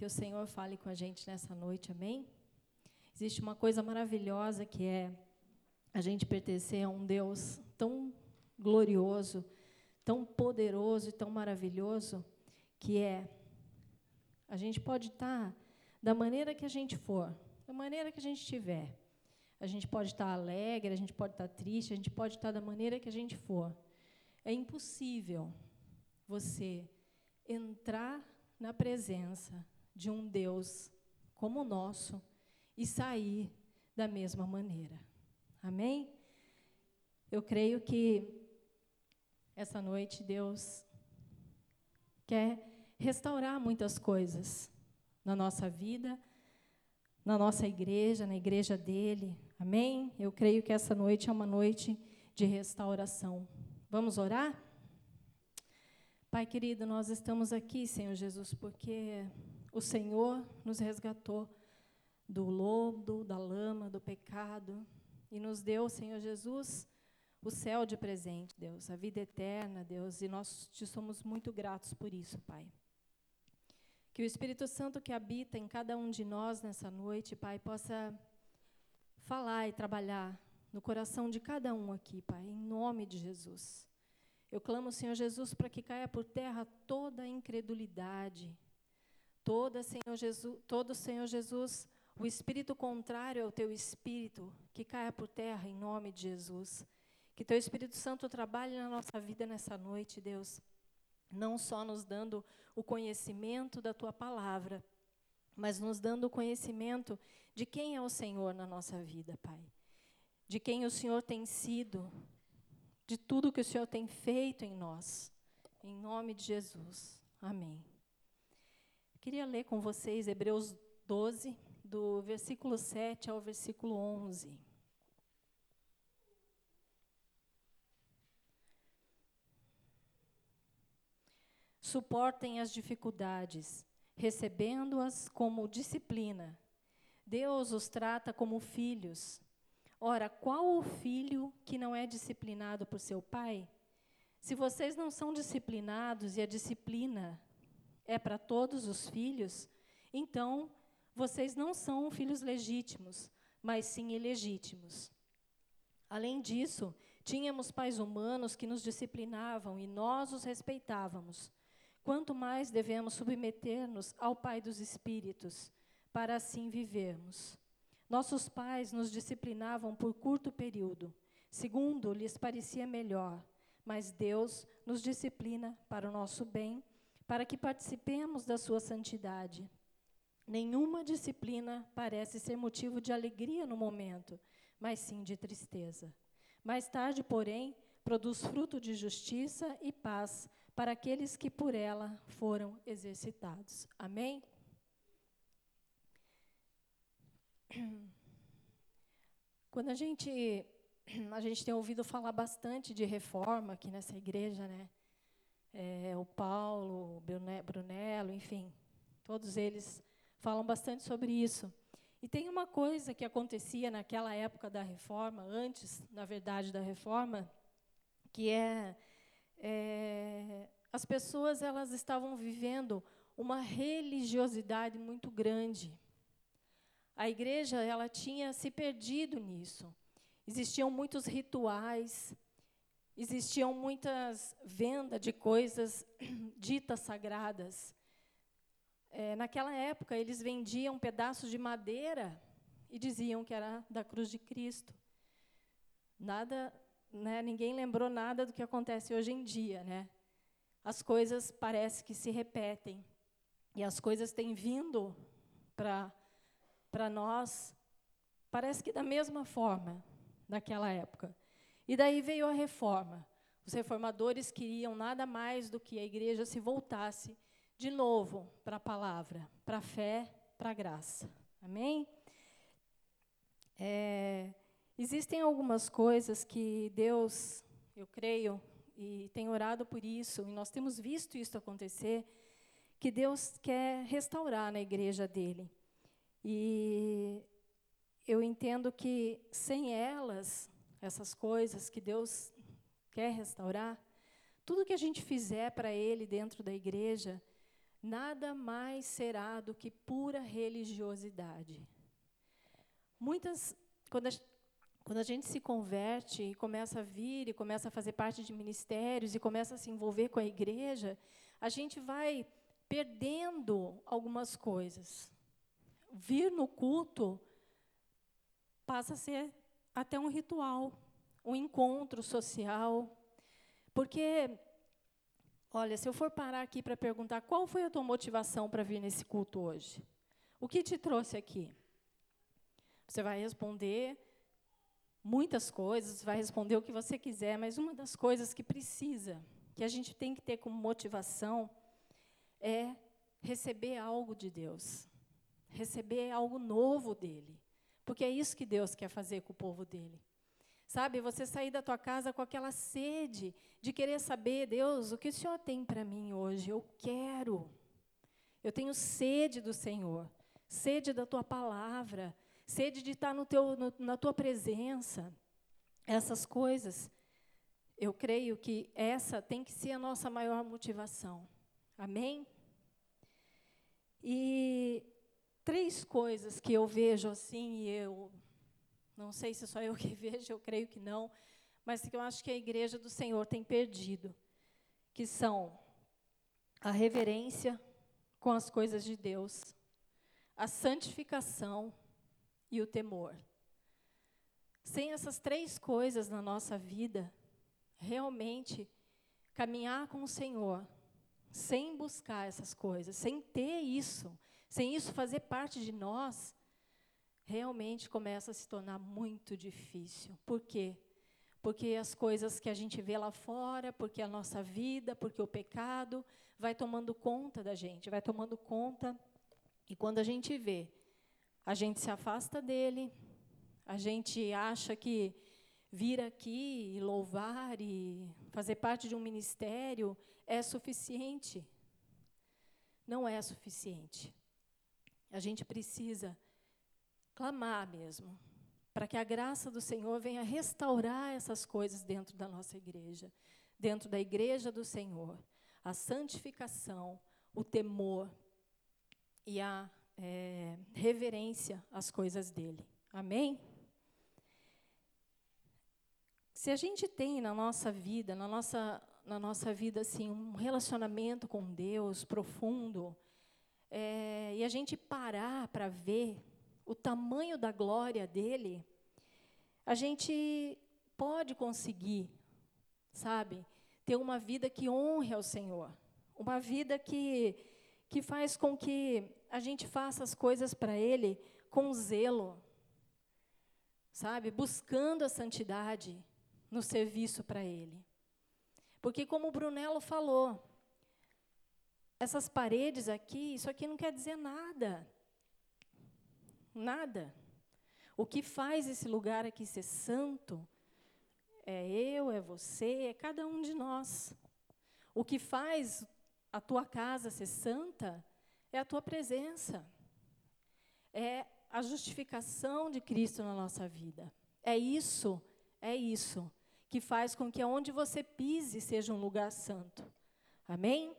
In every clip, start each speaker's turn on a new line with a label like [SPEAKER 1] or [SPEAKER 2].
[SPEAKER 1] Que o Senhor fale com a gente nessa noite, amém? Existe uma coisa maravilhosa que é a gente pertencer a um Deus tão glorioso, tão poderoso e tão maravilhoso, que é a gente pode estar da maneira que a gente for, da maneira que a gente estiver. A gente pode estar alegre, a gente pode estar triste, a gente pode estar da maneira que a gente for. É impossível você entrar na presença de um Deus como o nosso e sair da mesma maneira. Amém? Eu creio que essa noite Deus quer restaurar muitas coisas na nossa vida, na nossa igreja, na igreja dele. Amém? Eu creio que essa noite é uma noite de restauração. Vamos orar? Pai querido, nós estamos aqui, Senhor Jesus, porque o Senhor nos resgatou do lodo, da lama, do pecado e nos deu, Senhor Jesus, o céu de presente, Deus, a vida eterna, Deus, e nós te somos muito gratos por isso, Pai. Que o Espírito Santo que habita em cada um de nós nessa noite, Pai, possa falar e trabalhar no coração de cada um aqui, Pai, em nome de Jesus. Eu clamo, Senhor Jesus, para que caia por terra toda a incredulidade, toda, Senhor Jesus, todo, Senhor Jesus, o espírito contrário ao teu espírito, que caia por terra em nome de Jesus. Que teu Espírito Santo trabalhe na nossa vida nessa noite, Deus, não só nos dando o conhecimento da tua palavra, mas nos dando o conhecimento de quem é o Senhor na nossa vida, Pai. De quem o Senhor tem sido, de tudo que o Senhor tem feito em nós. Em nome de Jesus. Amém. Queria ler com vocês Hebreus 12, do versículo 7 ao versículo 11. Suportem as dificuldades, recebendo-as como disciplina. Deus os trata como filhos. Ora, qual o filho que não é disciplinado por seu pai? Se vocês não são disciplinados e a disciplina é para todos os filhos, então vocês não são filhos legítimos, mas sim ilegítimos. Além disso, tínhamos pais humanos que nos disciplinavam e nós os respeitávamos. Quanto mais devemos submeter-nos ao Pai dos Espíritos, para assim vivermos. Nossos pais nos disciplinavam por curto período, segundo lhes parecia melhor, mas Deus nos disciplina para o nosso bem, para que participemos da sua santidade. Nenhuma disciplina parece ser motivo de alegria no momento, mas sim de tristeza. Mais tarde, porém, produz fruto de justiça e paz para aqueles que por ela foram exercitados. Amém? Quando a gente a gente tem ouvido falar bastante de reforma aqui nessa igreja, né? É, o Paulo, o Brunello, enfim, todos eles falam bastante sobre isso. E tem uma coisa que acontecia naquela época da reforma, antes, na verdade, da reforma, que é, é as pessoas elas estavam vivendo uma religiosidade muito grande. A igreja ela tinha se perdido nisso. Existiam muitos rituais, existiam muitas vendas de coisas ditas sagradas. É, naquela época, eles vendiam pedaços de madeira e diziam que era da cruz de Cristo. Nada, né, ninguém lembrou nada do que acontece hoje em dia, né? As coisas parece que se repetem e as coisas têm vindo para para nós, parece que da mesma forma naquela época. E daí veio a reforma. Os reformadores queriam nada mais do que a igreja se voltasse de novo para a palavra, para a fé, para a graça. Amém? É, existem algumas coisas que Deus, eu creio, e tem orado por isso, e nós temos visto isso acontecer, que Deus quer restaurar na igreja dele. E eu entendo que sem elas, essas coisas que Deus quer restaurar, tudo que a gente fizer para Ele dentro da igreja nada mais será do que pura religiosidade. Muitas, quando a, quando a gente se converte e começa a vir e começa a fazer parte de ministérios e começa a se envolver com a igreja, a gente vai perdendo algumas coisas. Vir no culto passa a ser até um ritual, um encontro social. Porque, olha, se eu for parar aqui para perguntar qual foi a tua motivação para vir nesse culto hoje? O que te trouxe aqui? Você vai responder muitas coisas, vai responder o que você quiser, mas uma das coisas que precisa, que a gente tem que ter como motivação, é receber algo de Deus, receber algo novo dele, porque é isso que Deus quer fazer com o povo dele. Sabe, você sair da tua casa com aquela sede de querer saber, Deus, o que o Senhor tem para mim hoje? Eu quero. Eu tenho sede do Senhor, sede da tua palavra, sede de estar no teu, no, na tua presença. Essas coisas, eu creio que essa tem que ser a nossa maior motivação. Amém? E três coisas que eu vejo assim, e eu não sei se só eu que vejo, eu creio que não, mas que eu acho que a igreja do Senhor tem perdido, que são a reverência com as coisas de Deus, a santificação e o temor. Sem essas três coisas na nossa vida, realmente caminhar com o Senhor, sem buscar essas coisas, sem ter isso, sem isso fazer parte de nós, realmente começa a se tornar muito difícil. Por quê? Porque as coisas que a gente vê lá fora, porque a nossa vida, porque o pecado vai tomando conta da gente, vai tomando conta. E quando a gente vê, a gente se afasta dele, a gente acha que vir aqui e louvar e fazer parte de um ministério é suficiente. Não é suficiente. A gente precisa clamar mesmo, para que a graça do Senhor venha restaurar essas coisas dentro da nossa igreja, dentro da igreja do Senhor. A santificação, o temor e a é, reverência às coisas dele. Amém? Se a gente tem na nossa vida, na nossa, na nossa vida, assim, um relacionamento com Deus profundo, é, e a gente parar para ver o tamanho da glória dele, a gente pode conseguir, sabe, ter uma vida que honre ao Senhor, uma vida que, que faz com que a gente faça as coisas para Ele com zelo, sabe, buscando a santidade no serviço para Ele. Porque, como o Brunello falou, essas paredes aqui, isso aqui não quer dizer nada. Nada. O que faz esse lugar aqui ser santo é eu, é você, é cada um de nós. O que faz a tua casa ser santa é a tua presença. É a justificação de Cristo na nossa vida. É isso, é isso que faz com que aonde você pise seja um lugar santo. Amém?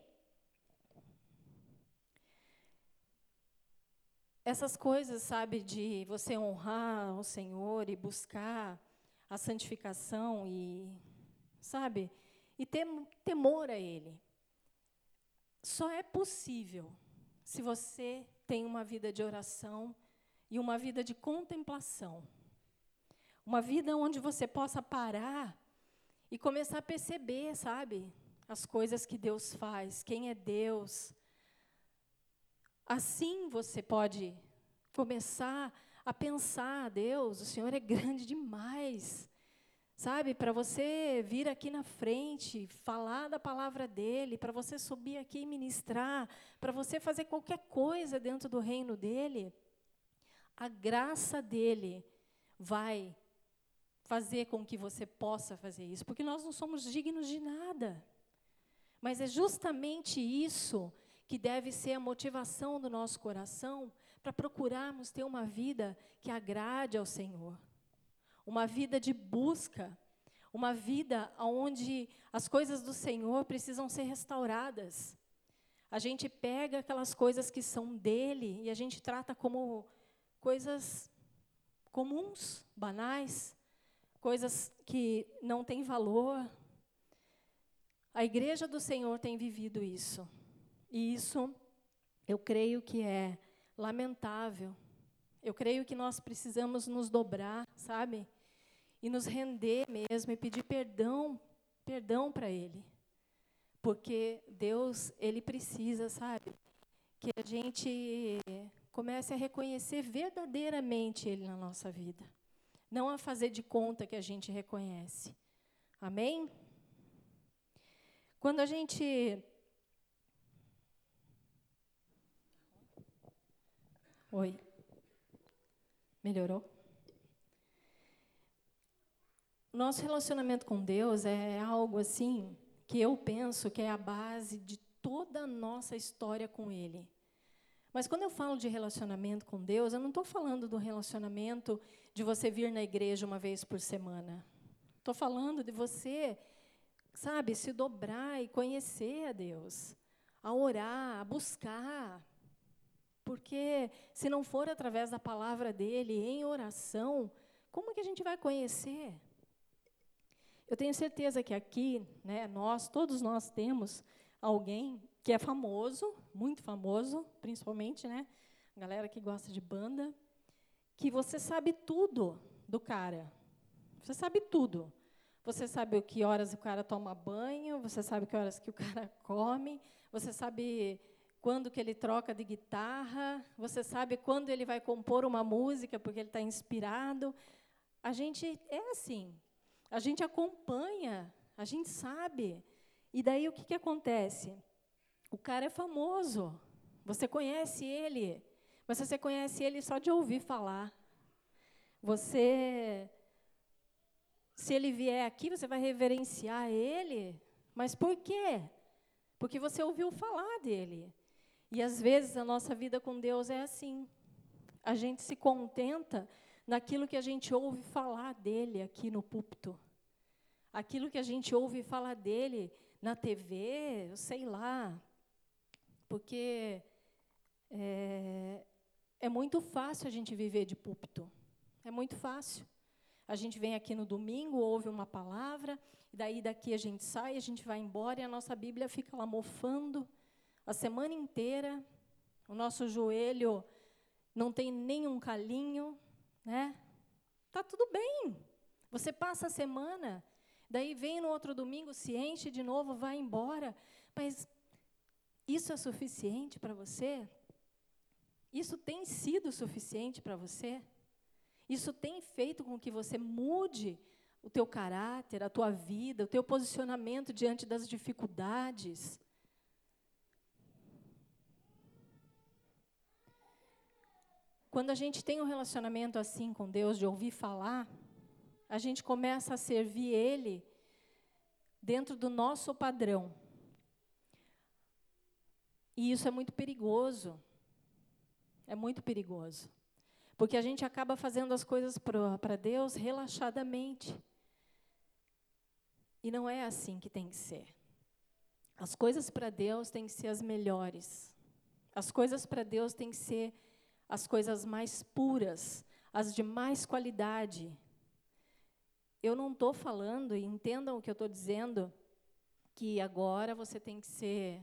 [SPEAKER 1] Essas coisas, sabe, de você honrar o Senhor e buscar a santificação e, sabe, e ter temor a Ele. Só é possível se você tem uma vida de oração e uma vida de contemplação. Uma vida onde você possa parar e começar a perceber, sabe, as coisas que Deus faz, quem é Deus, Assim você pode começar a pensar, Deus, o Senhor é grande demais. Sabe, para você vir aqui na frente, falar da palavra dele, para você subir aqui e ministrar, para você fazer qualquer coisa dentro do reino dele, a graça dele vai fazer com que você possa fazer isso, porque nós não somos dignos de nada. Mas é justamente isso que deve ser a motivação do nosso coração para procurarmos ter uma vida que agrade ao Senhor. Uma vida de busca, uma vida onde as coisas do Senhor precisam ser restauradas. A gente pega aquelas coisas que são dele e a gente trata como coisas comuns, banais, coisas que não têm valor. A igreja do Senhor tem vivido isso. E isso eu creio que é lamentável. Eu creio que nós precisamos nos dobrar, sabe? E nos render mesmo e pedir perdão, perdão para ele. Porque Deus, ele precisa, sabe? Que a gente comece a reconhecer verdadeiramente ele na nossa vida. Não a fazer de conta que a gente reconhece. Amém? Quando a gente Oi. Melhorou? Nosso relacionamento com Deus é algo assim que eu penso que é a base de toda a nossa história com Ele. Mas quando eu falo de relacionamento com Deus, eu não estou falando do relacionamento de você vir na igreja uma vez por semana. Estou falando de você, sabe, se dobrar e conhecer a Deus, a orar, a buscar, porque se não for através da palavra dele, em oração, como que a gente vai conhecer? Eu tenho certeza que aqui, né, nós, todos nós temos alguém que é famoso, muito famoso, principalmente, né, a galera que gosta de banda, que você sabe tudo do cara. Você sabe tudo. Você sabe o que horas o cara toma banho, você sabe que horas que o cara come, você sabe quando que ele troca de guitarra, você sabe quando ele vai compor uma música porque ele está inspirado. A gente é assim, a gente acompanha, a gente sabe. E daí o que, que acontece? O cara é famoso, você conhece ele, mas você conhece ele só de ouvir falar. Você, se ele vier aqui, você vai reverenciar ele, mas por quê? Porque você ouviu falar dele. E às vezes a nossa vida com Deus é assim. A gente se contenta naquilo que a gente ouve falar dele aqui no púlpito. Aquilo que a gente ouve falar dele na TV, sei lá. Porque é, é muito fácil a gente viver de púlpito. É muito fácil. A gente vem aqui no domingo, ouve uma palavra, e daí daqui a gente sai, a gente vai embora e a nossa Bíblia fica lá mofando a semana inteira, o nosso joelho não tem nenhum calinho, né? Tá tudo bem. Você passa a semana, daí vem no outro domingo, se enche de novo, vai embora. Mas isso é suficiente para você? Isso tem sido suficiente para você? Isso tem feito com que você mude o teu caráter, a tua vida, o teu posicionamento diante das dificuldades? Quando a gente tem um relacionamento assim com Deus, de ouvir falar, a gente começa a servir Ele dentro do nosso padrão. E isso é muito perigoso. É muito perigoso. Porque a gente acaba fazendo as coisas para Deus relaxadamente. E não é assim que tem que ser. As coisas para Deus têm que ser as melhores. As coisas para Deus têm que ser as coisas mais puras, as de mais qualidade. Eu não estou falando, e entendam o que eu estou dizendo, que agora você tem que ser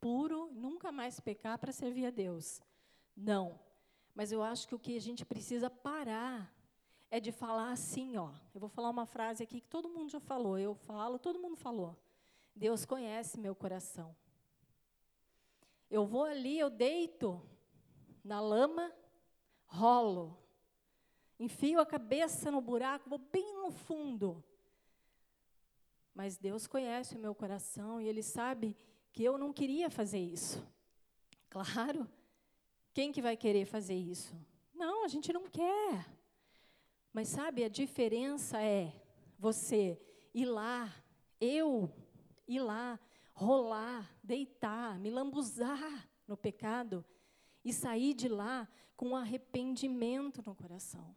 [SPEAKER 1] puro, nunca mais pecar para servir a Deus. Não. Mas eu acho que o que a gente precisa parar é de falar assim, ó. Eu vou falar uma frase aqui que todo mundo já falou, eu falo, todo mundo falou. Deus conhece meu coração. Eu vou ali, eu deito na lama, rolo. Enfio a cabeça no buraco, vou bem no fundo. Mas Deus conhece o meu coração e Ele sabe que eu não queria fazer isso. Claro, quem que vai querer fazer isso? Não, a gente não quer. Mas sabe, a diferença é você ir lá, eu ir lá, rolar, deitar, me lambuzar no pecado e sair de lá com arrependimento no coração.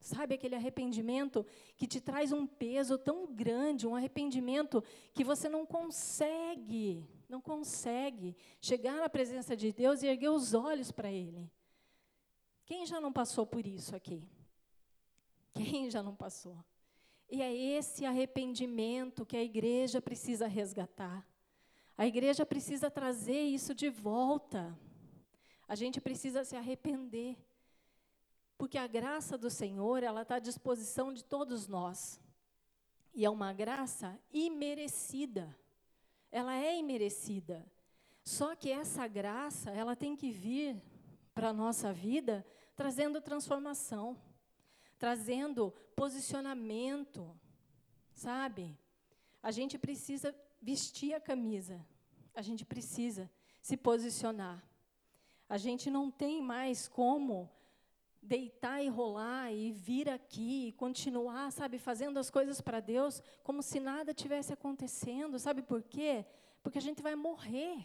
[SPEAKER 1] Sabe aquele arrependimento que te traz um peso tão grande, um arrependimento que você não consegue não consegue chegar na presença de Deus e erguer os olhos para Ele. Quem já não passou por isso aqui? Quem já não passou? E é esse arrependimento que a igreja precisa resgatar. A igreja precisa trazer isso de volta. A gente precisa se arrepender. Porque a graça do Senhor, ela está à disposição de todos nós. E é uma graça imerecida. Ela é imerecida. Só que essa graça, ela tem que vir para a nossa vida trazendo transformação, trazendo posicionamento, sabe? A gente precisa vestir a camisa, a gente precisa se posicionar. A gente não tem mais como deitar e rolar e vir aqui e continuar, sabe, fazendo as coisas para Deus como se nada tivesse acontecendo. Sabe por quê? Porque a gente vai morrer.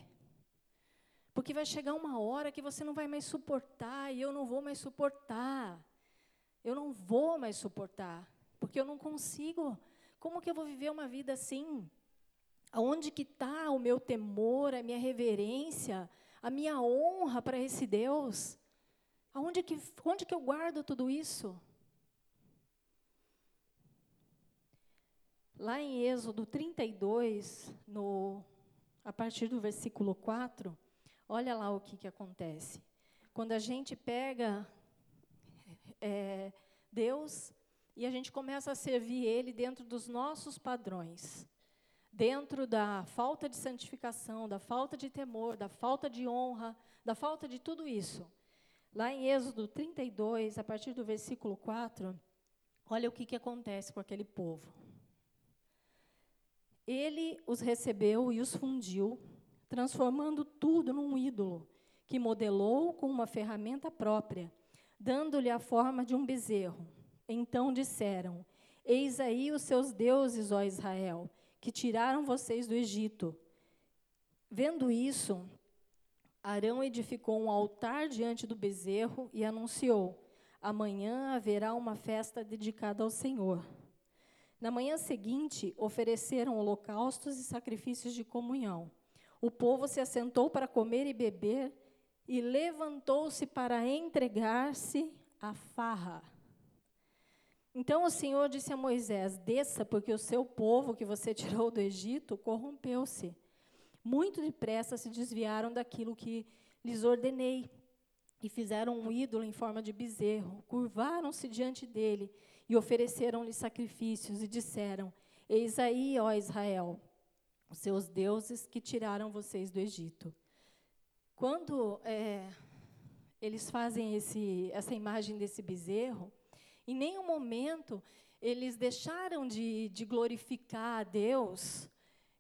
[SPEAKER 1] Porque vai chegar uma hora que você não vai mais suportar e eu não vou mais suportar. Eu não vou mais suportar, porque eu não consigo. Como que eu vou viver uma vida assim? Aonde que está o meu temor, a minha reverência, a minha honra para esse Deus? Aonde que, onde que eu guardo tudo isso? Lá em Êxodo 32, no, a partir do versículo 4, olha lá o que, que acontece. Quando a gente pega é, Deus e a gente começa a servir Ele dentro dos nossos padrões dentro da falta de santificação, da falta de temor, da falta de honra, da falta de tudo isso. Lá em Êxodo 32, a partir do versículo 4, olha o que, que acontece com aquele povo. Ele os recebeu e os fundiu, transformando tudo num ídolo, que modelou com uma ferramenta própria, dando-lhe a forma de um bezerro. Então disseram: Eis aí os seus deuses, ó Israel, que tiraram vocês do Egito. Vendo isso, Arão edificou um altar diante do bezerro e anunciou: Amanhã haverá uma festa dedicada ao Senhor. Na manhã seguinte, ofereceram holocaustos e sacrifícios de comunhão. O povo se assentou para comer e beber e levantou-se para entregar-se à farra. Então o Senhor disse a Moisés: Desça, porque o seu povo que você tirou do Egito corrompeu-se. Muito depressa se desviaram daquilo que lhes ordenei e fizeram um ídolo em forma de bezerro. Curvaram-se diante dele e ofereceram-lhe sacrifícios e disseram: Eis aí, ó Israel, os seus deuses que tiraram vocês do Egito. Quando é, eles fazem esse, essa imagem desse bezerro, em nenhum momento eles deixaram de, de glorificar a Deus.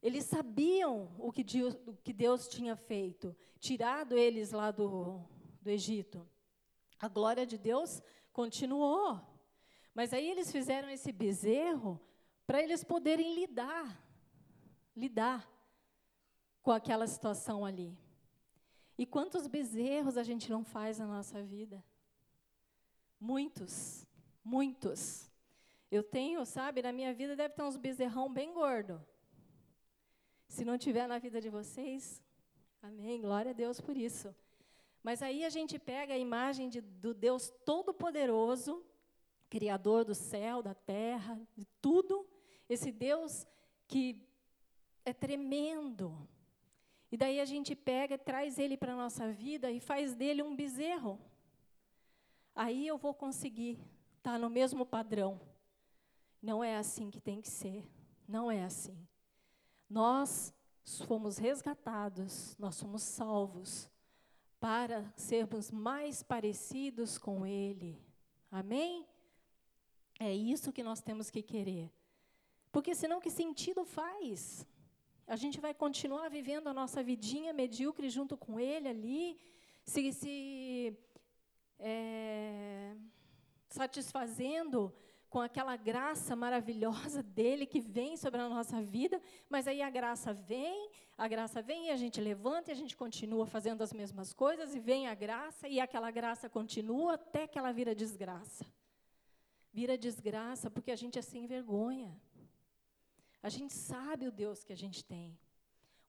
[SPEAKER 1] Eles sabiam o que, Deus, o que Deus tinha feito, tirado eles lá do, do Egito. A glória de Deus continuou. Mas aí eles fizeram esse bezerro para eles poderem lidar, lidar com aquela situação ali. E quantos bezerros a gente não faz na nossa vida? Muitos. Muitos. Eu tenho, sabe, na minha vida deve ter uns bezerrão bem gordo. Se não tiver na vida de vocês, amém, glória a Deus por isso. Mas aí a gente pega a imagem de, do Deus Todo-Poderoso, Criador do céu, da terra, de tudo, esse Deus que é tremendo. E daí a gente pega, traz ele para a nossa vida e faz dele um bezerro. Aí eu vou conseguir está no mesmo padrão. Não é assim que tem que ser. Não é assim. Nós fomos resgatados, nós somos salvos para sermos mais parecidos com Ele. Amém? É isso que nós temos que querer. Porque senão, que sentido faz? A gente vai continuar vivendo a nossa vidinha medíocre junto com Ele ali, se, se é, satisfazendo com aquela graça maravilhosa dele que vem sobre a nossa vida, mas aí a graça vem, a graça vem e a gente levanta e a gente continua fazendo as mesmas coisas e vem a graça e aquela graça continua até que ela vira desgraça. Vira desgraça porque a gente é sem vergonha. A gente sabe o Deus que a gente tem.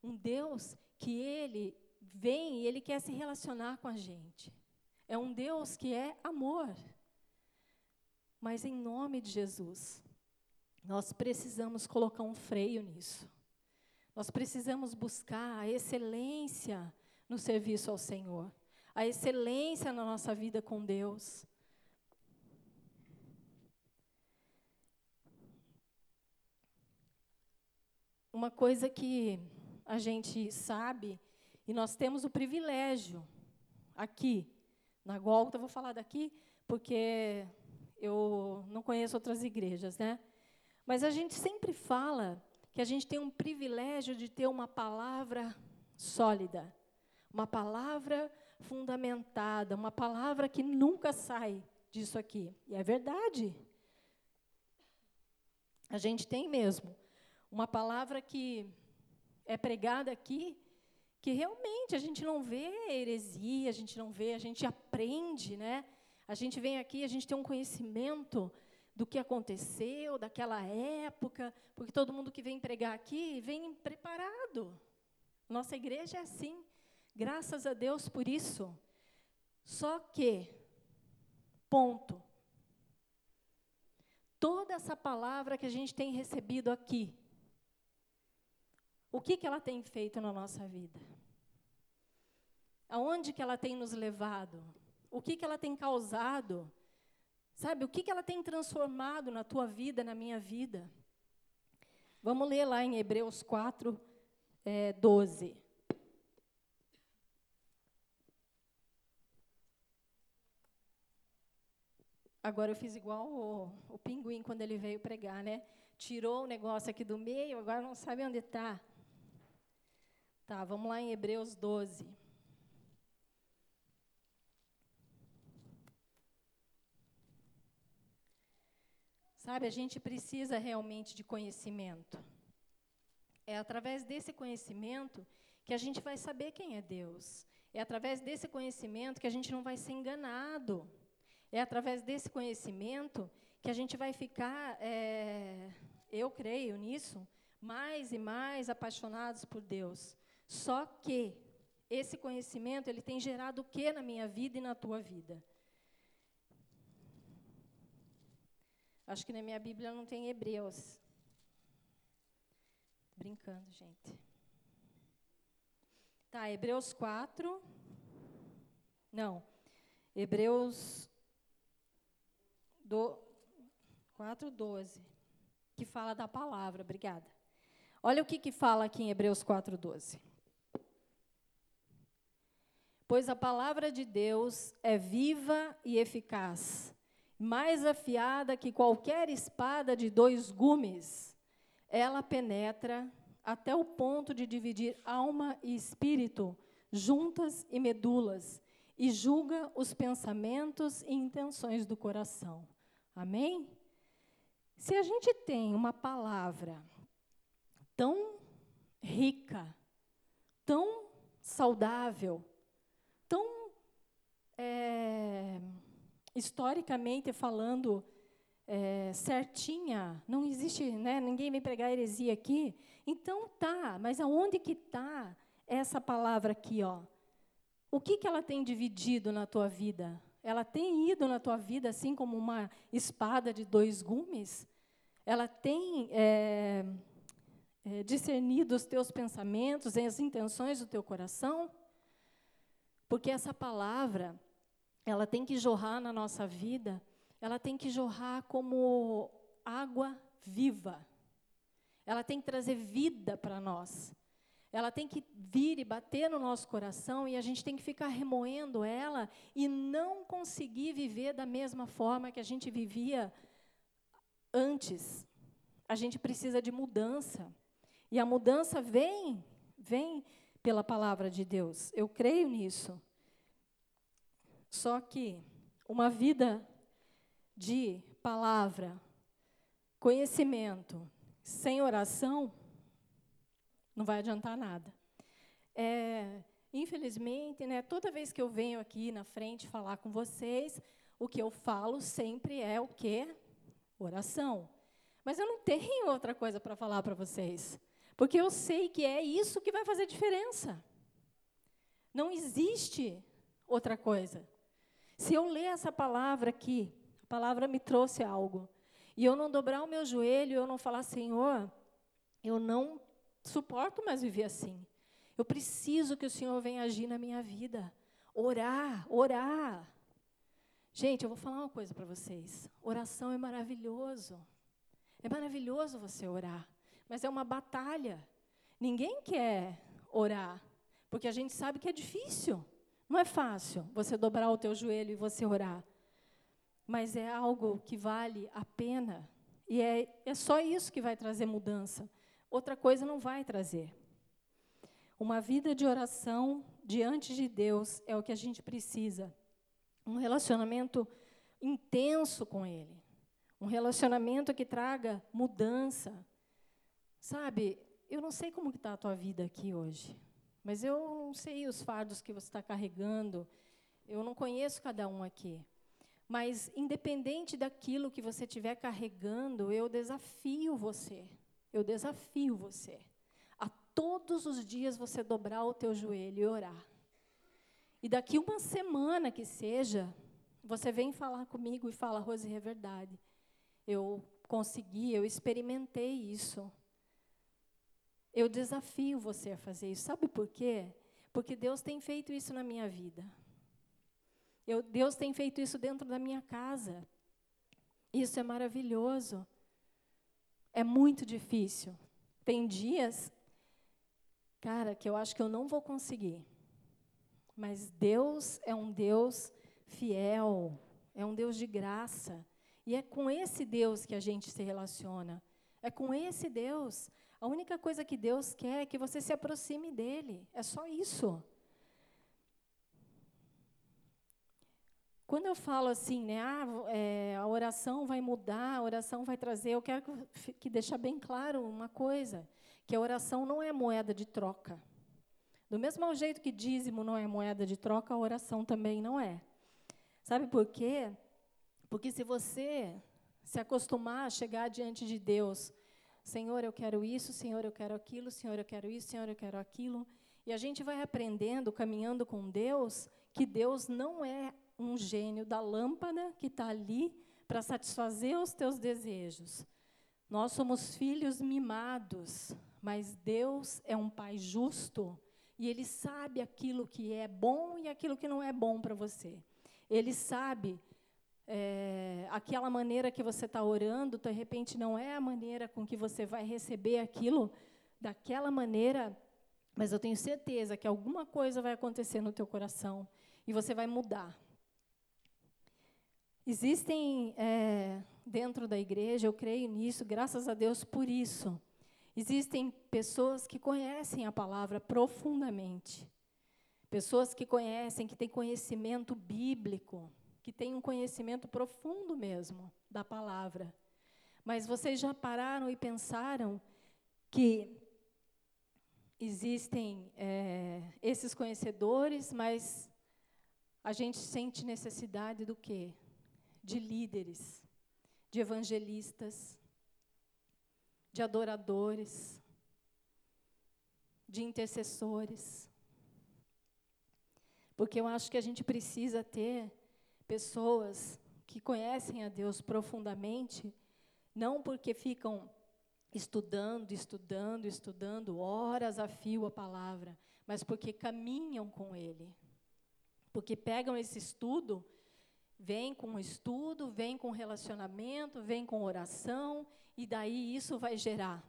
[SPEAKER 1] Um Deus que ele vem e ele quer se relacionar com a gente. É um Deus que é amor. Mas em nome de Jesus, nós precisamos colocar um freio nisso. Nós precisamos buscar a excelência no serviço ao Senhor, a excelência na nossa vida com Deus. Uma coisa que a gente sabe, e nós temos o privilégio aqui, na Gólgota, vou falar daqui, porque eu não conheço outras igrejas, né? Mas a gente sempre fala que a gente tem um privilégio de ter uma palavra sólida, uma palavra fundamentada, uma palavra que nunca sai disso aqui. E é verdade. A gente tem mesmo uma palavra que é pregada aqui, que realmente a gente não vê heresia, a gente não vê, a gente aprende, né? A gente vem aqui, a gente tem um conhecimento do que aconteceu, daquela época, porque todo mundo que vem pregar aqui vem preparado. Nossa igreja é assim. Graças a Deus por isso. Só que, ponto. Toda essa palavra que a gente tem recebido aqui, o que, que ela tem feito na nossa vida? Aonde que ela tem nos levado? O que, que ela tem causado? Sabe, o que, que ela tem transformado na tua vida, na minha vida? Vamos ler lá em Hebreus 4, é, 12. Agora eu fiz igual o, o pinguim quando ele veio pregar, né? Tirou o negócio aqui do meio, agora não sabe onde está. Tá, vamos lá em Hebreus 12. Sabe, a gente precisa realmente de conhecimento. É através desse conhecimento que a gente vai saber quem é Deus. É através desse conhecimento que a gente não vai ser enganado. É através desse conhecimento que a gente vai ficar, é, eu creio nisso, mais e mais apaixonados por Deus. Só que esse conhecimento ele tem gerado o que na minha vida e na tua vida? Acho que na minha Bíblia não tem Hebreus. Brincando, gente. Tá, Hebreus 4. Não. Hebreus do 4, 12. Que fala da palavra. Obrigada. Olha o que, que fala aqui em Hebreus 4, 12. Pois a palavra de Deus é viva e eficaz mais afiada que qualquer espada de dois gumes. Ela penetra até o ponto de dividir alma e espírito, juntas e medulas, e julga os pensamentos e intenções do coração. Amém? Se a gente tem uma palavra tão rica, tão saudável, tão é, historicamente falando, é, certinha, não existe, né, ninguém vem pregar heresia aqui. Então tá, mas aonde que está essa palavra aqui, ó? O que, que ela tem dividido na tua vida? Ela tem ido na tua vida assim como uma espada de dois gumes? Ela tem é, é, discernido os teus pensamentos e as intenções do teu coração? Porque essa palavra, ela tem que jorrar na nossa vida, ela tem que jorrar como água viva. Ela tem que trazer vida para nós. Ela tem que vir e bater no nosso coração e a gente tem que ficar remoendo ela e não conseguir viver da mesma forma que a gente vivia antes. A gente precisa de mudança. E a mudança vem, vem pela palavra de Deus. Eu creio nisso. Só que uma vida de palavra, conhecimento, sem oração, não vai adiantar nada. É, infelizmente, né, toda vez que eu venho aqui na frente falar com vocês, o que eu falo sempre é o quê? Oração. Mas eu não tenho outra coisa para falar para vocês. Porque eu sei que é isso que vai fazer diferença. Não existe outra coisa. Se eu ler essa palavra aqui, a palavra me trouxe algo, e eu não dobrar o meu joelho, eu não falar, Senhor, eu não suporto mais viver assim. Eu preciso que o Senhor venha agir na minha vida. Orar, orar. Gente, eu vou falar uma coisa para vocês. Oração é maravilhoso. É maravilhoso você orar, mas é uma batalha. Ninguém quer orar, porque a gente sabe que é difícil. Não é fácil você dobrar o teu joelho e você orar. Mas é algo que vale a pena. E é, é só isso que vai trazer mudança. Outra coisa não vai trazer. Uma vida de oração diante de Deus é o que a gente precisa. Um relacionamento intenso com Ele. Um relacionamento que traga mudança. Sabe, eu não sei como está a tua vida aqui hoje, mas eu não sei os fardos que você está carregando. Eu não conheço cada um aqui. Mas, independente daquilo que você estiver carregando, eu desafio você. Eu desafio você a todos os dias você dobrar o teu joelho e orar. E daqui uma semana que seja, você vem falar comigo e fala, Rose, é verdade. Eu consegui, eu experimentei isso. Eu desafio você a fazer isso. Sabe por quê? Porque Deus tem feito isso na minha vida. Eu, Deus tem feito isso dentro da minha casa. Isso é maravilhoso. É muito difícil. Tem dias, cara, que eu acho que eu não vou conseguir. Mas Deus é um Deus fiel, é um Deus de graça. E é com esse Deus que a gente se relaciona. É com esse Deus. A única coisa que Deus quer é que você se aproxime dele. É só isso. Quando eu falo assim, né, ah, é, a oração vai mudar, a oração vai trazer, eu quero que, que deixar bem claro uma coisa, que a oração não é moeda de troca. Do mesmo jeito que dízimo não é moeda de troca, a oração também não é. Sabe por quê? Porque se você se acostumar a chegar diante de Deus, Senhor, eu quero isso, Senhor, eu quero aquilo, Senhor, eu quero isso, Senhor, eu quero aquilo, e a gente vai aprendendo, caminhando com Deus, que Deus não é um gênio da lâmpada que está ali para satisfazer os teus desejos. Nós somos filhos mimados, mas Deus é um Pai justo e ele sabe aquilo que é bom e aquilo que não é bom para você. Ele sabe é, aquela maneira que você está orando, de repente não é a maneira com que você vai receber aquilo daquela maneira, mas eu tenho certeza que alguma coisa vai acontecer no teu coração e você vai mudar. Existem é, dentro da igreja, eu creio nisso, graças a Deus por isso. Existem pessoas que conhecem a palavra profundamente. Pessoas que conhecem, que têm conhecimento bíblico, que têm um conhecimento profundo mesmo da palavra. Mas vocês já pararam e pensaram que existem é, esses conhecedores, mas a gente sente necessidade do quê? De líderes, de evangelistas, de adoradores, de intercessores. Porque eu acho que a gente precisa ter pessoas que conhecem a Deus profundamente, não porque ficam estudando, estudando, estudando horas a fio a palavra, mas porque caminham com Ele. Porque pegam esse estudo, vem com estudo, vem com relacionamento, vem com oração e daí isso vai gerar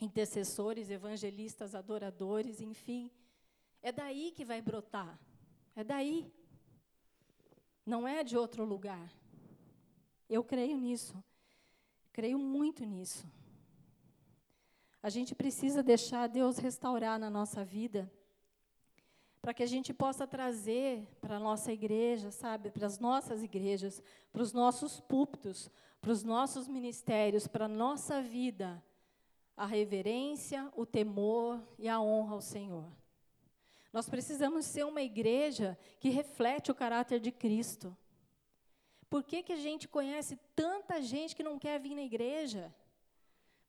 [SPEAKER 1] intercessores, evangelistas, adoradores, enfim. É daí que vai brotar. É daí. Não é de outro lugar. Eu creio nisso. Creio muito nisso. A gente precisa deixar Deus restaurar na nossa vida, para que a gente possa trazer para a nossa igreja, sabe, para as nossas igrejas, para os nossos púlpitos, para os nossos ministérios, para a nossa vida, a reverência, o temor e a honra ao Senhor. Nós precisamos ser uma igreja que reflete o caráter de Cristo. Por que, que a gente conhece tanta gente que não quer vir na igreja?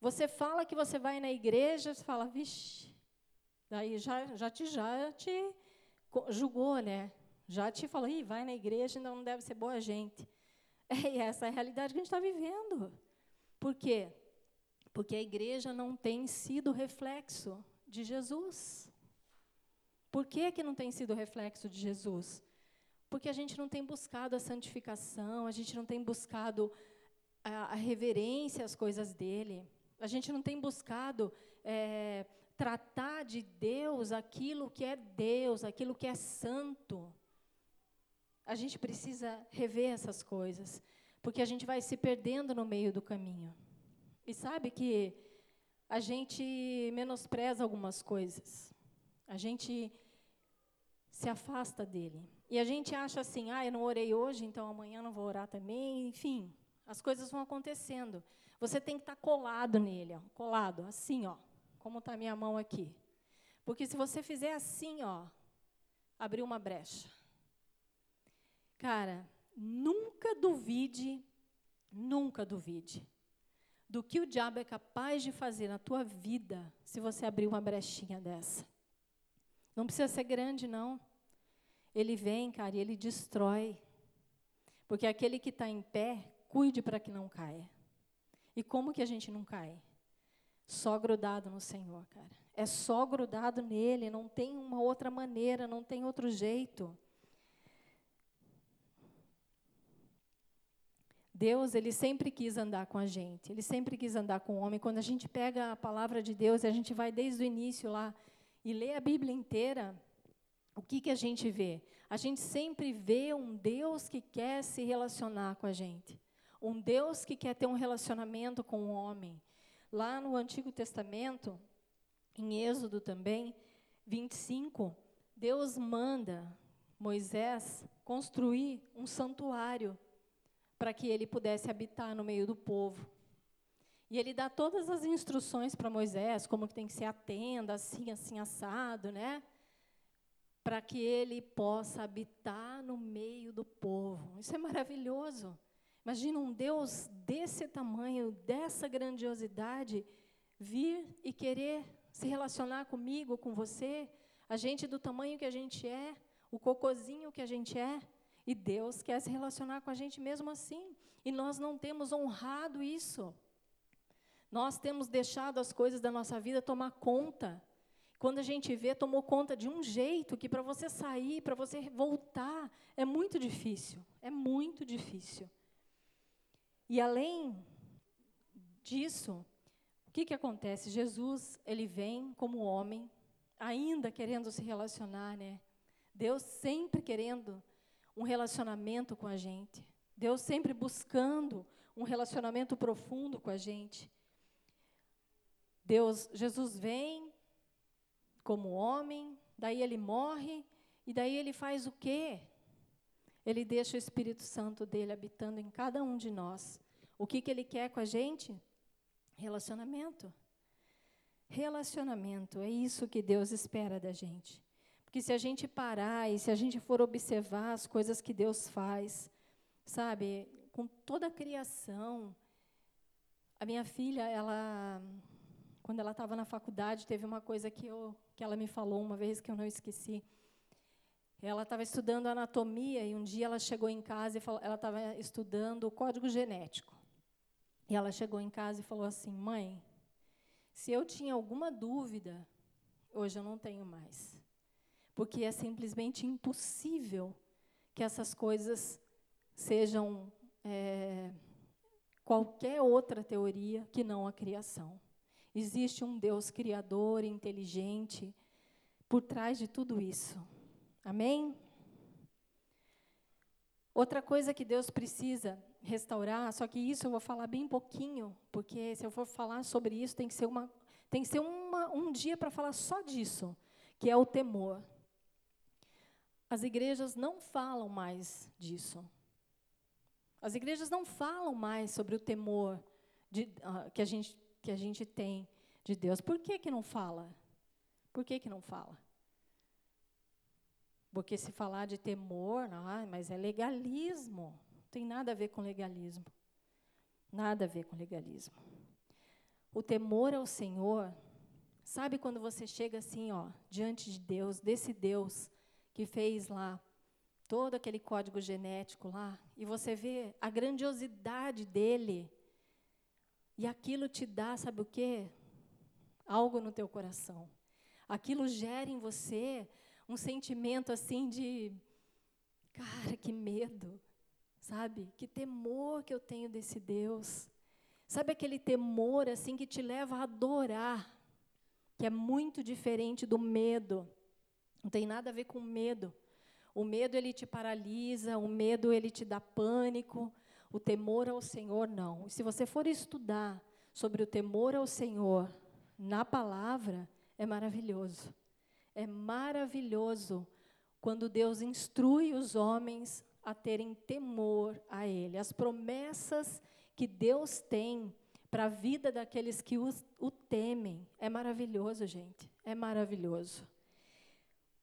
[SPEAKER 1] Você fala que você vai na igreja, você fala, vixe, daí já, já te, já te julgou, né? Já te falou, Ih, vai na igreja, não deve ser boa gente. É, essa é a realidade que a gente está vivendo. Por quê? Porque a igreja não tem sido reflexo de Jesus. Por que, que não tem sido reflexo de Jesus? Porque a gente não tem buscado a santificação, a gente não tem buscado a, a reverência às coisas dele, a gente não tem buscado é, tratar de Deus aquilo que é Deus, aquilo que é santo. A gente precisa rever essas coisas, porque a gente vai se perdendo no meio do caminho. E sabe que a gente menospreza algumas coisas. A gente se afasta dele. E a gente acha assim, ah, eu não orei hoje, então amanhã não vou orar também. Enfim, as coisas vão acontecendo. Você tem que estar colado nele, ó, colado, assim, ó, como está minha mão aqui. Porque se você fizer assim, ó, abrir uma brecha. Cara, nunca duvide, nunca duvide do que o diabo é capaz de fazer na tua vida se você abrir uma brechinha dessa. Não precisa ser grande, não. Ele vem, cara, e ele destrói. Porque aquele que está em pé, cuide para que não caia. E como que a gente não cai? Só grudado no Senhor, cara. É só grudado nele, não tem uma outra maneira, não tem outro jeito. Deus, ele sempre quis andar com a gente, ele sempre quis andar com o homem. Quando a gente pega a palavra de Deus e a gente vai desde o início lá e lê a Bíblia inteira, o que, que a gente vê? A gente sempre vê um Deus que quer se relacionar com a gente, um Deus que quer ter um relacionamento com o homem. Lá no Antigo Testamento, em Êxodo também, 25, Deus manda Moisés construir um santuário para que ele pudesse habitar no meio do povo. E ele dá todas as instruções para Moisés, como que tem que ser a tenda, assim, assim, assado, né? Para que ele possa habitar no meio do povo. Isso é maravilhoso. Imagina um Deus desse tamanho, dessa grandiosidade, vir e querer se relacionar comigo, com você, a gente do tamanho que a gente é, o cocozinho que a gente é. E Deus quer se relacionar com a gente mesmo assim. E nós não temos honrado isso. Nós temos deixado as coisas da nossa vida tomar conta. Quando a gente vê, tomou conta de um jeito que para você sair, para você voltar, é muito difícil. É muito difícil. E além disso, o que, que acontece? Jesus, ele vem como homem, ainda querendo se relacionar, né? Deus sempre querendo um relacionamento com a gente. Deus sempre buscando um relacionamento profundo com a gente. Deus, Jesus vem como homem, daí ele morre e daí ele faz o quê? Ele deixa o Espírito Santo dele habitando em cada um de nós. O que que ele quer com a gente? Relacionamento. Relacionamento, é isso que Deus espera da gente. Porque se a gente parar e se a gente for observar as coisas que Deus faz, sabe, com toda a criação, a minha filha, ela, quando ela estava na faculdade, teve uma coisa que, eu, que ela me falou uma vez que eu não esqueci. Ela estava estudando anatomia e um dia ela chegou em casa e falou, ela estava estudando o código genético. E ela chegou em casa e falou assim: "Mãe, se eu tinha alguma dúvida, hoje eu não tenho mais porque é simplesmente impossível que essas coisas sejam é, qualquer outra teoria que não a criação. Existe um Deus criador, inteligente, por trás de tudo isso. Amém? Outra coisa que Deus precisa restaurar, só que isso eu vou falar bem pouquinho, porque se eu for falar sobre isso, tem que ser, uma, tem que ser uma, um dia para falar só disso, que é o temor. As igrejas não falam mais disso. As igrejas não falam mais sobre o temor de, uh, que, a gente, que a gente tem de Deus. Por que, que não fala? Por que, que não fala? Porque se falar de temor, ah, mas é legalismo. Não tem nada a ver com legalismo. Nada a ver com legalismo. o temor ao Senhor, sabe quando você chega assim, ó, diante de Deus, desse Deus que fez lá todo aquele código genético lá, e você vê a grandiosidade dele, e aquilo te dá, sabe o quê? Algo no teu coração. Aquilo gera em você um sentimento assim de, cara, que medo, sabe? Que temor que eu tenho desse Deus. Sabe aquele temor assim que te leva a adorar, que é muito diferente do medo. Não tem nada a ver com medo. O medo ele te paralisa, o medo ele te dá pânico, o temor ao Senhor não. Se você for estudar sobre o temor ao Senhor na palavra, é maravilhoso. É maravilhoso quando Deus instrui os homens a terem temor a Ele. As promessas que Deus tem para a vida daqueles que os, o temem é maravilhoso, gente. É maravilhoso.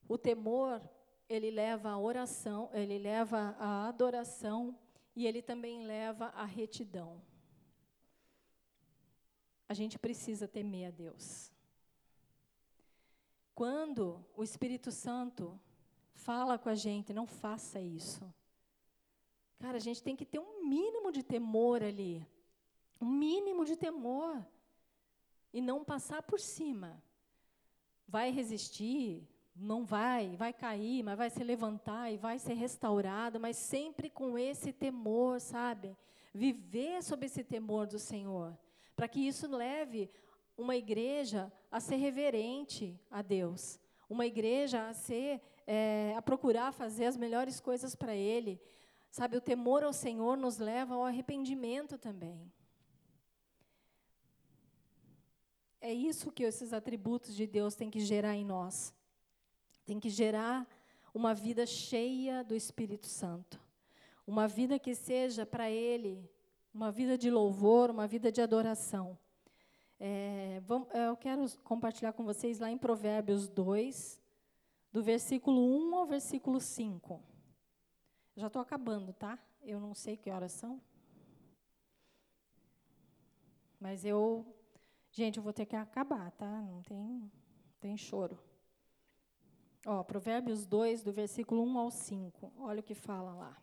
[SPEAKER 1] O temor ele leva à oração, ele leva à adoração e ele também leva à retidão. A gente precisa temer a Deus. Quando o Espírito Santo fala com a gente, não faça isso. Cara, a gente tem que ter um mínimo de temor ali. Um mínimo de temor. E não passar por cima. Vai resistir, não vai, vai cair, mas vai se levantar e vai ser restaurado, mas sempre com esse temor, sabe? Viver sob esse temor do Senhor, para que isso leve uma igreja a ser reverente a Deus, uma igreja a ser, é, a procurar fazer as melhores coisas para Ele, sabe? O temor ao Senhor nos leva ao arrependimento também. É isso que esses atributos de Deus têm que gerar em nós. Tem que gerar uma vida cheia do Espírito Santo. Uma vida que seja para Ele uma vida de louvor, uma vida de adoração. É, vamos, é, eu quero compartilhar com vocês lá em Provérbios 2, do versículo 1 ao versículo 5. Já estou acabando, tá? Eu não sei que horas são. Mas eu. Gente, eu vou ter que acabar, tá? Não tem, tem choro. Ó, Provérbios 2, do versículo 1 ao 5. Olha o que fala lá.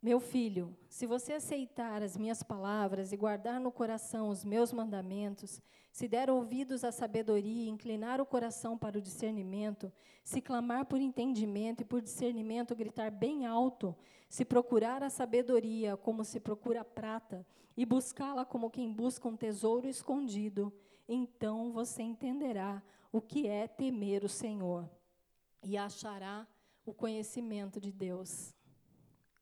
[SPEAKER 1] Meu filho, se você aceitar as minhas palavras e guardar no coração os meus mandamentos, se der ouvidos à sabedoria e inclinar o coração para o discernimento, se clamar por entendimento e por discernimento gritar bem alto, se procurar a sabedoria como se procura prata e buscá-la como quem busca um tesouro escondido, então você entenderá o que é temer o Senhor e achará o conhecimento de Deus.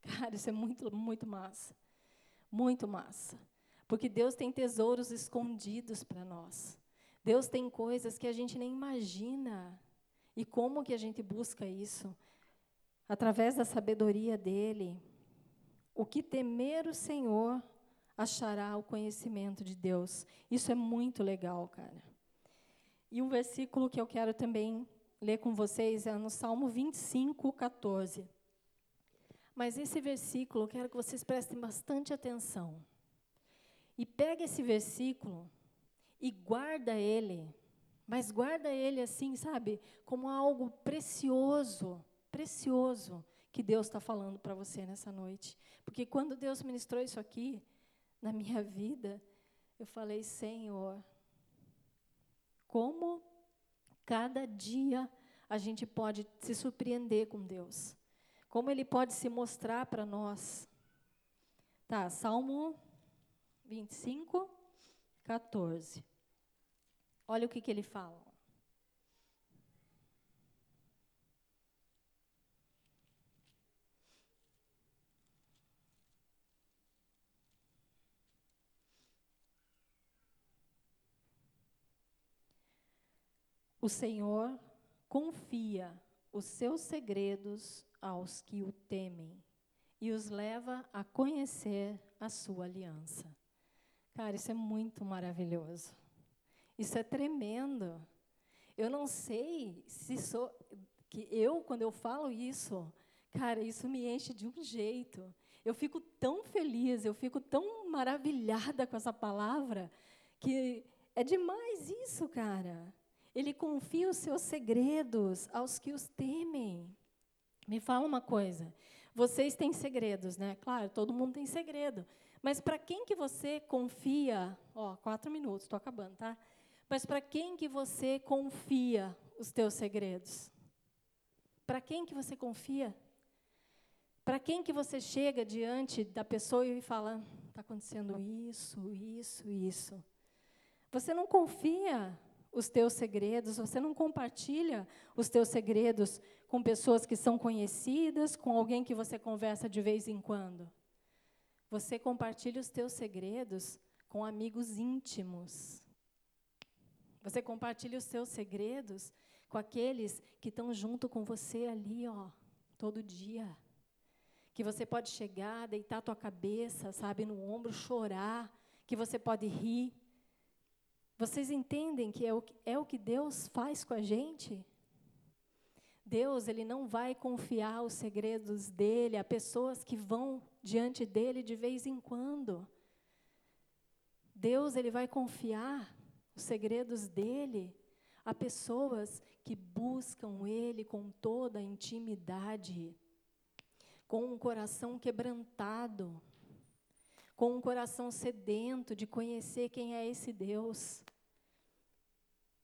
[SPEAKER 1] Cara, isso é muito, muito massa. Muito massa. Porque Deus tem tesouros escondidos para nós. Deus tem coisas que a gente nem imagina. E como que a gente busca isso? Através da sabedoria dele. O que temer o Senhor achará o conhecimento de Deus. Isso é muito legal, cara. E um versículo que eu quero também ler com vocês é no Salmo 25, 14. Mas esse versículo, eu quero que vocês prestem bastante atenção. E pega esse versículo e guarda ele, mas guarda ele assim, sabe, como algo precioso, precioso que Deus está falando para você nessa noite. Porque quando Deus ministrou isso aqui, na minha vida, eu falei, Senhor, como cada dia a gente pode se surpreender com Deus. Como Ele pode se mostrar para nós. Tá, Salmo 25, 14. Olha o que, que ele fala. O Senhor confia os seus segredos aos que o temem e os leva a conhecer a sua aliança. Cara, isso é muito maravilhoso. Isso é tremendo. Eu não sei se sou que eu quando eu falo isso, cara, isso me enche de um jeito. Eu fico tão feliz, eu fico tão maravilhada com essa palavra que é demais isso, cara. Ele confia os seus segredos aos que os temem. Me fala uma coisa. Vocês têm segredos, né? Claro, todo mundo tem segredo. Mas para quem que você confia? Ó, quatro minutos, estou acabando, tá? Mas para quem que você confia os teus segredos? Para quem que você confia? Para quem que você chega diante da pessoa e fala, está acontecendo isso, isso, isso? Você não confia os teus segredos, você não compartilha os teus segredos com pessoas que são conhecidas, com alguém que você conversa de vez em quando. Você compartilha os teus segredos com amigos íntimos. Você compartilha os seus segredos com aqueles que estão junto com você ali, ó, todo dia. Que você pode chegar, deitar tua cabeça, sabe, no ombro, chorar, que você pode rir, vocês entendem que é o, é o que Deus faz com a gente? Deus, ele não vai confiar os segredos dele a pessoas que vão diante dele de vez em quando. Deus, ele vai confiar os segredos dele a pessoas que buscam ele com toda a intimidade, com um coração quebrantado, com um coração sedento de conhecer quem é esse Deus.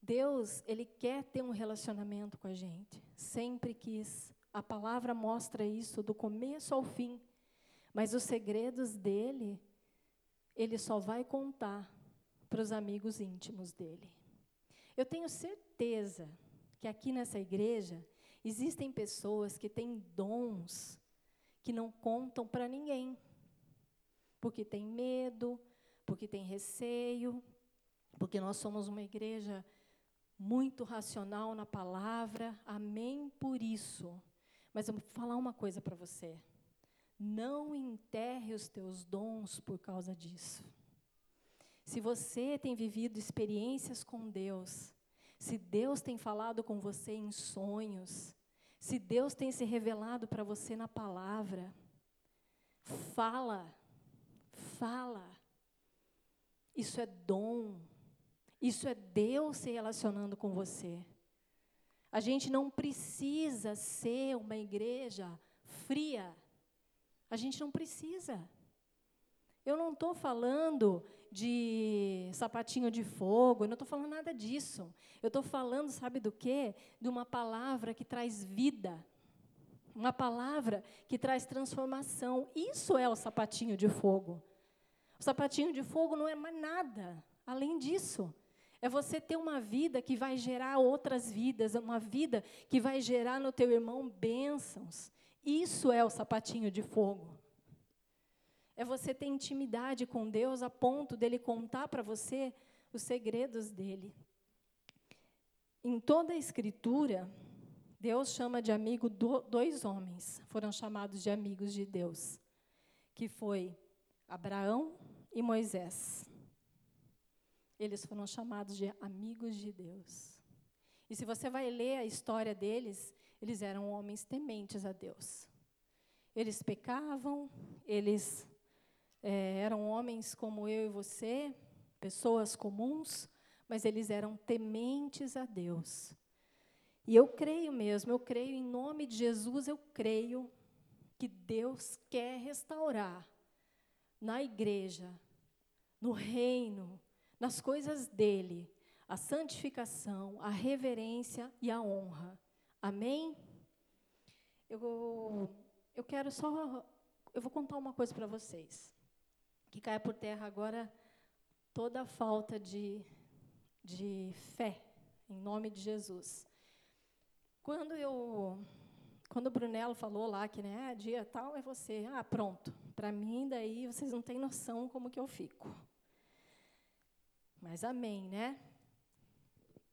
[SPEAKER 1] Deus, ele quer ter um relacionamento com a gente, sempre quis. A palavra mostra isso do começo ao fim. Mas os segredos dele, ele só vai contar para os amigos íntimos dele. Eu tenho certeza que aqui nessa igreja existem pessoas que têm dons que não contam para ninguém, porque tem medo, porque tem receio, porque nós somos uma igreja muito racional na palavra, amém por isso. Mas eu vou falar uma coisa para você. Não enterre os teus dons por causa disso. Se você tem vivido experiências com Deus, se Deus tem falado com você em sonhos, se Deus tem se revelado para você na palavra, fala, fala. Isso é dom, isso é Deus se relacionando com você. A gente não precisa ser uma igreja fria. A gente não precisa. Eu não estou falando de sapatinho de fogo, eu não estou falando nada disso. Eu estou falando, sabe do quê? De uma palavra que traz vida. Uma palavra que traz transformação. Isso é o sapatinho de fogo. O sapatinho de fogo não é mais nada além disso. É você ter uma vida que vai gerar outras vidas, uma vida que vai gerar no teu irmão bênçãos. Isso é o sapatinho de fogo. É você ter intimidade com Deus a ponto dele contar para você os segredos dele. Em toda a Escritura, Deus chama de amigo do, dois homens, foram chamados de amigos de Deus, que foi Abraão e Moisés. Eles foram chamados de amigos de Deus. E se você vai ler a história deles, eles eram homens tementes a Deus. Eles pecavam, eles é, eram homens como eu e você, pessoas comuns, mas eles eram tementes a Deus. E eu creio mesmo, eu creio em nome de Jesus, eu creio que Deus quer restaurar na igreja, no reino, nas coisas dele, a santificação, a reverência e a honra. Amém? Eu, eu quero só. Eu vou contar uma coisa para vocês. Que caia por terra agora toda a falta de, de fé, em nome de Jesus. Quando eu. Quando o Brunello falou lá que né, dia tal é você, ah, pronto. Para mim, daí vocês não têm noção como que eu fico. Mas amém, né?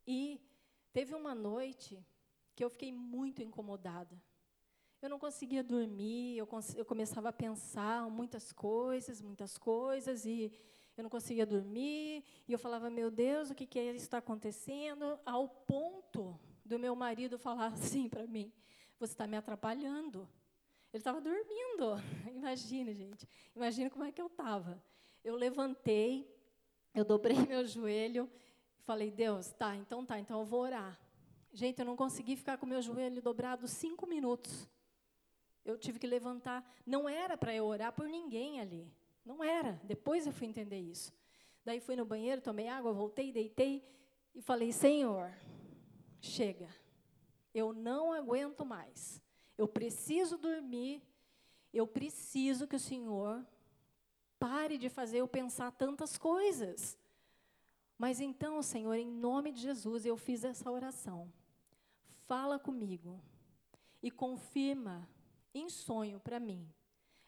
[SPEAKER 1] E teve uma noite que eu fiquei muito incomodada. Eu não conseguia dormir, eu, eu começava a pensar muitas coisas, muitas coisas, e eu não conseguia dormir, e eu falava, meu Deus, o que, que é isso está acontecendo? Ao ponto do meu marido falar assim para mim, você está me atrapalhando. Ele estava dormindo. Imagina, gente. Imagina como é que eu estava. eu levantei, eu dobrei meu joelho e falei: Deus, tá, então tá, então eu vou orar. Gente, eu não consegui ficar com meu joelho dobrado cinco minutos. Eu tive que levantar. Não era para eu orar por ninguém ali. Não era. Depois eu fui entender isso. Daí fui no banheiro, tomei água, voltei, deitei e falei: Senhor, chega. Eu não aguento mais. Eu preciso dormir. Eu preciso que o Senhor pare de fazer eu pensar tantas coisas. Mas então, Senhor, em nome de Jesus, eu fiz essa oração. Fala comigo e confirma em sonho para mim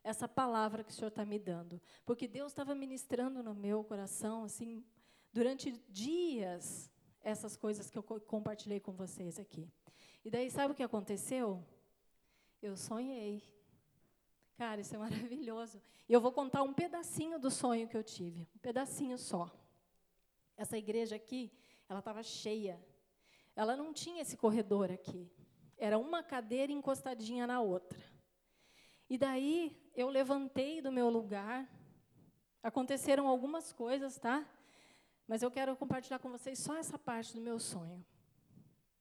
[SPEAKER 1] essa palavra que o Senhor está me dando. Porque Deus estava ministrando no meu coração, assim, durante dias, essas coisas que eu compartilhei com vocês aqui. E daí, sabe o que aconteceu? Eu sonhei. Cara, isso é maravilhoso. E eu vou contar um pedacinho do sonho que eu tive, um pedacinho só. Essa igreja aqui, ela estava cheia. Ela não tinha esse corredor aqui. Era uma cadeira encostadinha na outra. E daí eu levantei do meu lugar. Aconteceram algumas coisas, tá? Mas eu quero compartilhar com vocês só essa parte do meu sonho.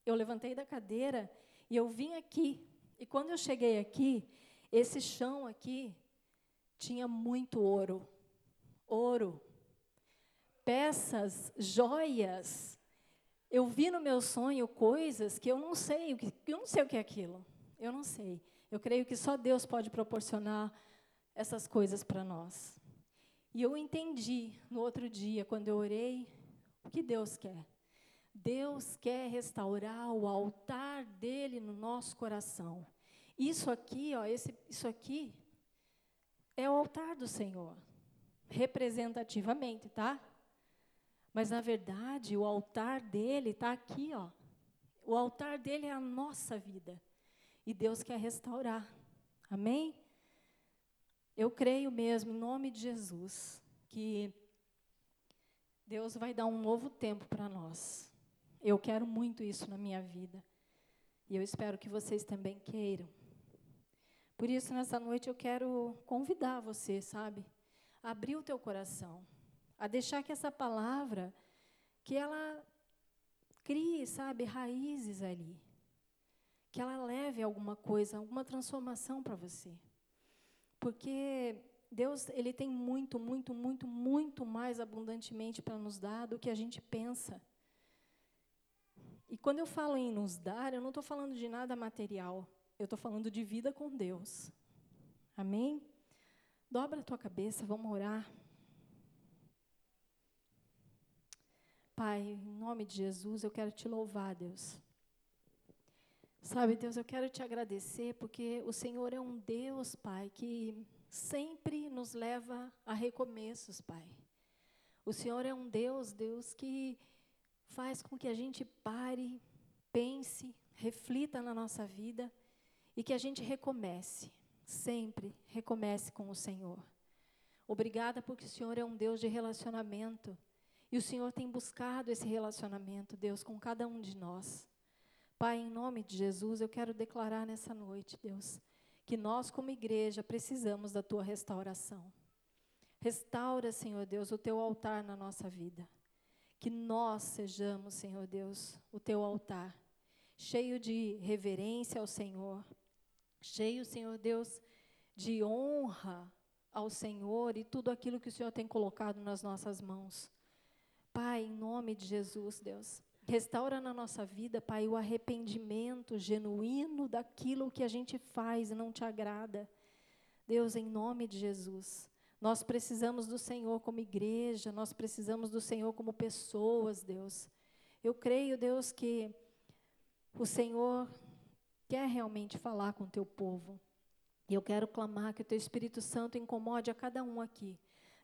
[SPEAKER 1] Eu levantei da cadeira e eu vim aqui. E quando eu cheguei aqui, esse chão aqui tinha muito ouro. Ouro. Peças, joias. Eu vi no meu sonho coisas que eu não sei, eu não sei o que é aquilo. Eu não sei. Eu creio que só Deus pode proporcionar essas coisas para nós. E eu entendi no outro dia, quando eu orei, o que Deus quer. Deus quer restaurar o altar dele no nosso coração. Isso aqui, ó, esse, isso aqui é o altar do Senhor, representativamente, tá? Mas na verdade, o altar dele está aqui, ó. O altar dele é a nossa vida. E Deus quer restaurar. Amém? Eu creio mesmo, em nome de Jesus, que Deus vai dar um novo tempo para nós. Eu quero muito isso na minha vida. E eu espero que vocês também queiram. Por isso, nessa noite, eu quero convidar você, sabe? A abrir o teu coração. A deixar que essa palavra, que ela crie, sabe, raízes ali que ela leve alguma coisa, alguma transformação para você. Porque Deus, ele tem muito, muito, muito, muito mais abundantemente para nos dar do que a gente pensa. E quando eu falo em nos dar, eu não estou falando de nada material, eu estou falando de vida com Deus. Amém? Dobra a tua cabeça, vamos orar. Pai, em nome de Jesus, eu quero te louvar, Deus. Sabe, Deus, eu quero te agradecer porque o Senhor é um Deus, Pai, que sempre nos leva a recomeços, Pai. O Senhor é um Deus, Deus, que faz com que a gente pare, pense, reflita na nossa vida e que a gente recomece, sempre recomece com o Senhor. Obrigada porque o Senhor é um Deus de relacionamento e o Senhor tem buscado esse relacionamento, Deus, com cada um de nós. Pai, em nome de Jesus, eu quero declarar nessa noite, Deus, que nós, como igreja, precisamos da tua restauração. Restaura, Senhor Deus, o teu altar na nossa vida. Que nós sejamos, Senhor Deus, o teu altar, cheio de reverência ao Senhor, cheio, Senhor Deus, de honra ao Senhor e tudo aquilo que o Senhor tem colocado nas nossas mãos. Pai, em nome de Jesus, Deus, Restaura na nossa vida, Pai, o arrependimento genuíno daquilo que a gente faz e não te agrada. Deus, em nome de Jesus. Nós precisamos do Senhor como igreja, nós precisamos do Senhor como pessoas, Deus. Eu creio, Deus, que o Senhor quer realmente falar com o teu povo. E eu quero clamar que o teu Espírito Santo incomode a cada um aqui,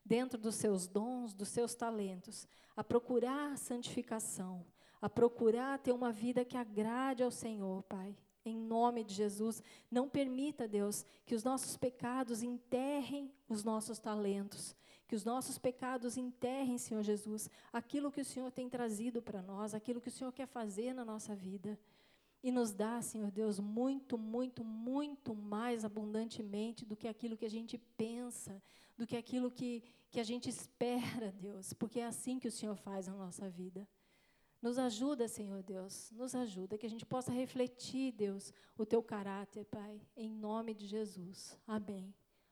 [SPEAKER 1] dentro dos seus dons, dos seus talentos, a procurar santificação, a procurar ter uma vida que agrade ao Senhor, Pai. Em nome de Jesus, não permita, Deus, que os nossos pecados enterrem os nossos talentos, que os nossos pecados enterrem, Senhor Jesus, aquilo que o Senhor tem trazido para nós, aquilo que o Senhor quer fazer na nossa vida. E nos dá, Senhor Deus, muito, muito, muito mais abundantemente do que aquilo que a gente pensa, do que aquilo que, que a gente espera, Deus, porque é assim que o Senhor faz na nossa vida. Nos ajuda, Senhor Deus, nos ajuda, que a gente possa refletir, Deus, o teu caráter, Pai, em nome de Jesus. Amém.